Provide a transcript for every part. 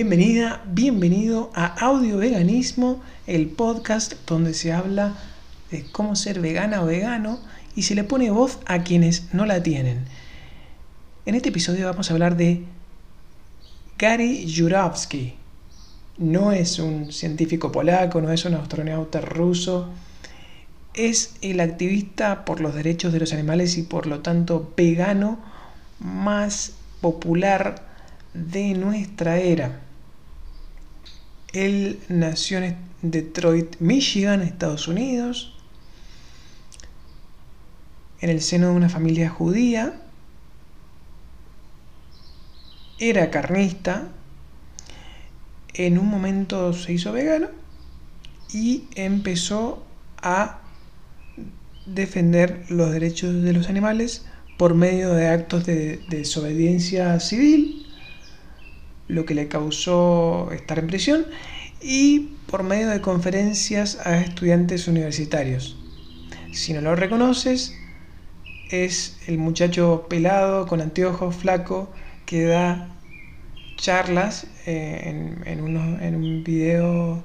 Bienvenida, bienvenido a Audio Veganismo, el podcast donde se habla de cómo ser vegana o vegano y se le pone voz a quienes no la tienen. En este episodio vamos a hablar de Gary Jurovsky. No es un científico polaco, no es un astronauta ruso, es el activista por los derechos de los animales y por lo tanto vegano más popular de nuestra era. Él nació en Detroit, Michigan, Estados Unidos, en el seno de una familia judía. Era carnista, en un momento se hizo vegano y empezó a defender los derechos de los animales por medio de actos de, desobediencia civil, lo que le causó estar en prisión, y por medio de conferencias a estudiantes universitarios. Si no lo reconoces, es el muchacho pelado, con anteojos, flaco, que da charlas eh, en, un video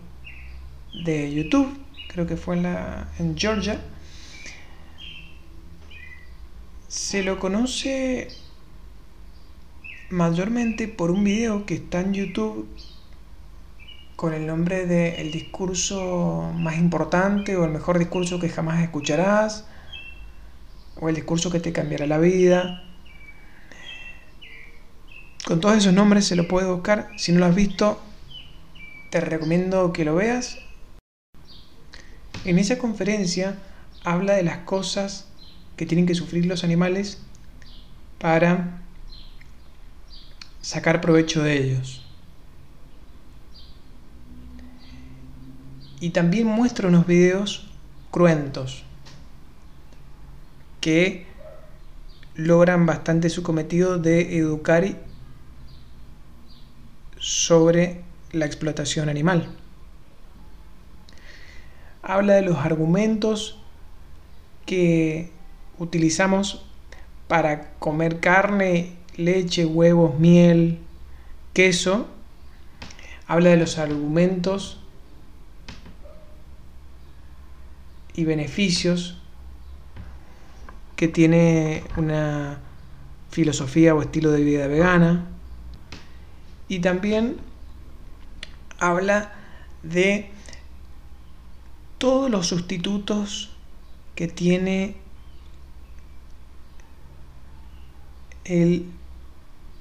de YouTube, creo que fue en, la, en Georgia, se lo conoce mayormente por un video que está en YouTube con el nombre de El discurso más importante o el mejor discurso que jamás escucharás o el discurso que te cambiará la vida. Con todos esos nombres se lo puede buscar. Si no lo has visto, te recomiendo que lo veas. En esa conferencia habla de las cosas que tienen que sufrir los animales para sacar provecho de ellos. Y también muestra unos videos cruentos que logran bastante su cometido de educar sobre la explotación animal. Habla de los argumentos que utilizamos para comer carne, leche, huevos, miel, queso, habla de los argumentos y beneficios que tiene una filosofía o estilo de vida vegana. Y también habla de todos los sustitutos que tiene el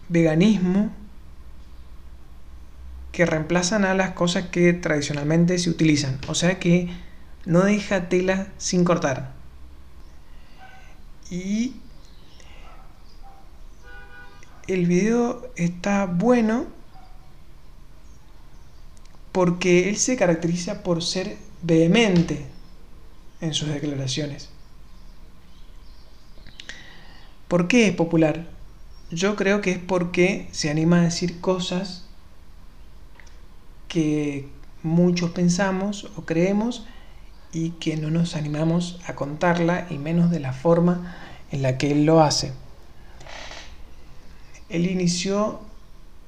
veganismo que reemplazan a las cosas que tradicionalmente se utilizan. O sea que no deja tela sin cortar. Y el video está bueno porque él se caracteriza por ser vehemente en sus declaraciones. ¿Por qué es popular? Yo creo que es porque se anima a decir cosas que muchos pensamos o creemos y que no nos animamos a contarla y menos de la forma en la que él lo hace. Él inició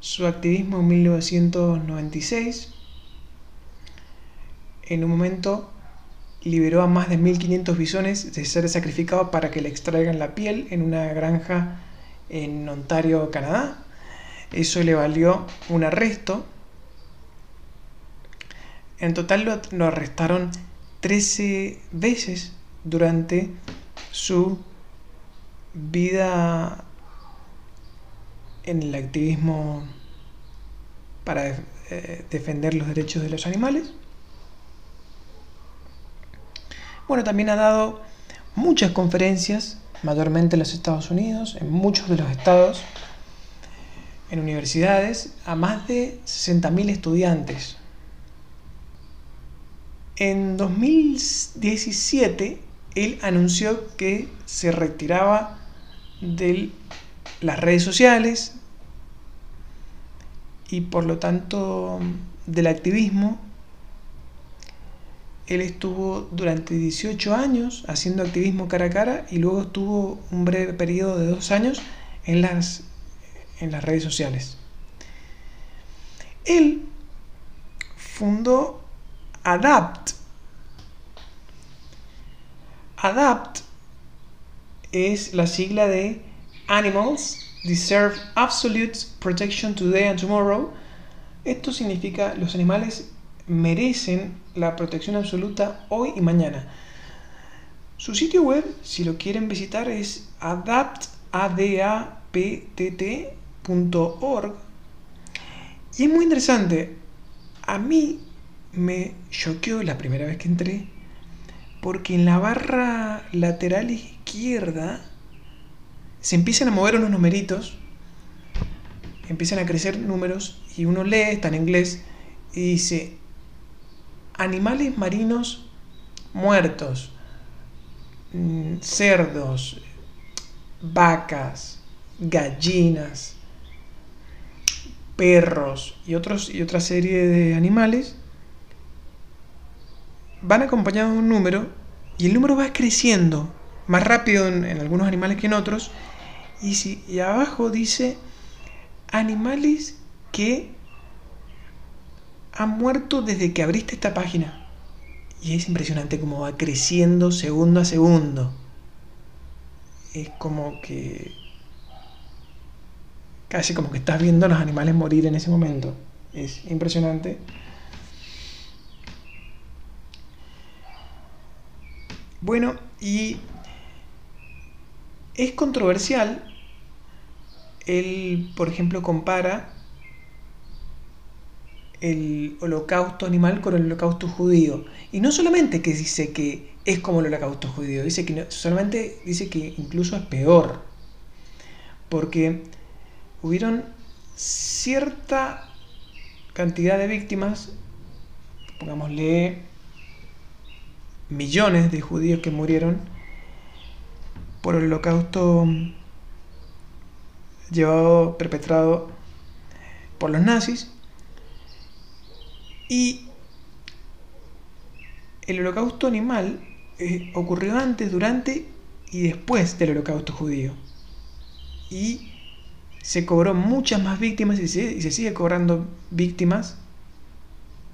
su activismo en 1996. En un momento liberó a más de 1500 bisones de ser sacrificados para que le extraigan la piel en una granja en Ontario, Canadá. Eso le valió un arresto. En total lo, arrestaron 13 veces durante su vida en el activismo para eh, defender los derechos de los animales. Bueno, también ha dado muchas conferencias, mayormente en los Estados Unidos, en muchos de los estados, en universidades, a más de 60.000 estudiantes. En 2017, él anunció que se retiraba de las redes sociales y por lo tanto del activismo él estuvo durante 18 años haciendo activismo cara a cara y luego estuvo un breve periodo de dos años en las, en las redes sociales. Él fundó ADAPT. ADAPT es la sigla de Animals Deserve Absolute Protection Today and Tomorrow. Esto significa los animales merecen la protección absoluta hoy y mañana. Su sitio web, si lo quieren visitar, es adaptapt.org. Y es muy interesante. A mí me choqueó la primera vez que entré, porque en la barra lateral izquierda se empiezan a mover unos numeritos, empiezan a crecer números y uno lee, está en inglés, y dice, animales marinos muertos, mm, cerdos, vacas, gallinas, perros y, otros, y otra serie de animales van acompañados de un número y el número va creciendo más rápido en, algunos animales que en otros. Y, si, y abajo dice animales que han muerto desde que abriste esta página. Y es impresionante cómo va creciendo segundo a segundo. Es como que... Casi como que estás viendo a los animales morir en ese momento. Es impresionante. Bueno, y es controversial él, por ejemplo, compara el holocausto animal con el holocausto judío. Y no solamente que dice que es como el holocausto judío, dice que solamente dice que incluso es peor. Porque hubieron cierta cantidad de víctimas, pongámosle millones de judíos que murieron por el holocausto llevado, perpetrado por los nazis. Y el holocausto animal eh, ocurrió antes, durante y después del holocausto judío. Y se cobró muchas más víctimas y se, y se sigue cobrando víctimas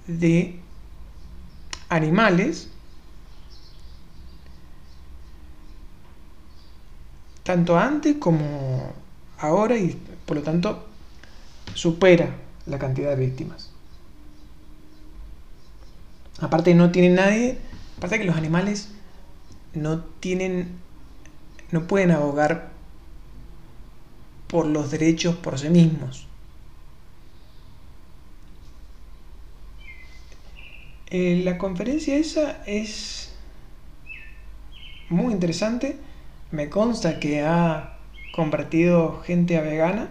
de animales tanto antes como ahora y por lo tanto supera la cantidad de víctimas. Aparte no tiene nadie, aparte que los animales no tienen, no pueden abogar por los derechos por sí mismos. Eh, la conferencia esa es muy interesante. Me consta que ha convertido gente a vegana.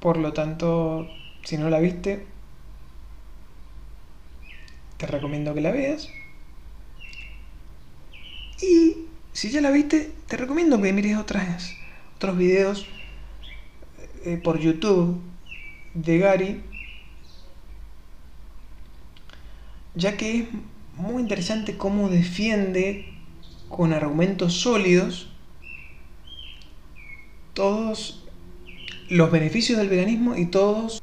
Por lo tanto, si no la viste, te recomiendo que la veas. Y si ya la viste, te recomiendo que mires otras, otros videos eh, por YouTube de Gary, ya que es muy interesante cómo defiende con argumentos sólidos todos los beneficios del veganismo y todos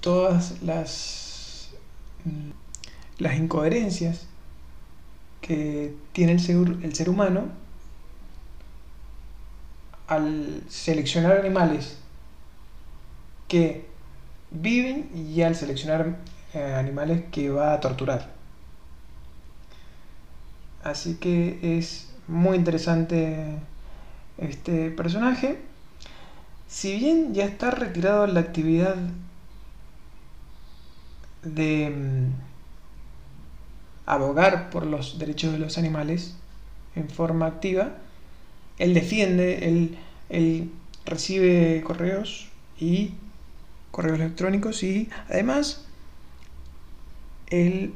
todas las las incoherencias que tiene el ser, el ser humano al seleccionar animales que viven y al seleccionar eh, animales que va a torturar. Así que es muy interesante este personaje. Si bien ya está retirado la actividad de mm, abogar por los derechos de los animales en forma activa, él defiende, él, él recibe correos y correos electrónicos y además él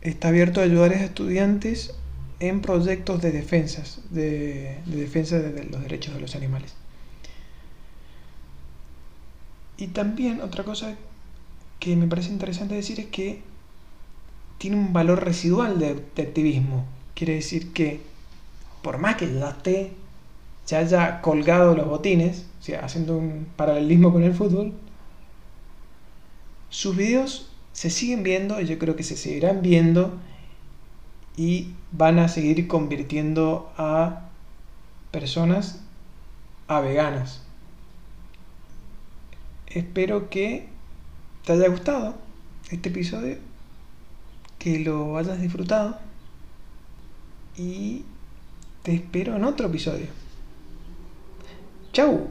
está abierto a ayudar a estudiantes en proyectos de defensas, de, defensa de, los derechos de los animales. Y también otra cosa que me parece interesante decir es que tiene un valor residual de, activismo. Quiere decir que por más que ya esté, ya haya colgado los botines, sea, haciendo un paralelismo con el fútbol, sus videos se siguen viendo y yo creo que se seguirán viendo y van a seguir convirtiendo a personas a veganas. Espero que te haya gustado este episodio, que lo hayas disfrutado y te espero en otro episodio. ¡Chao!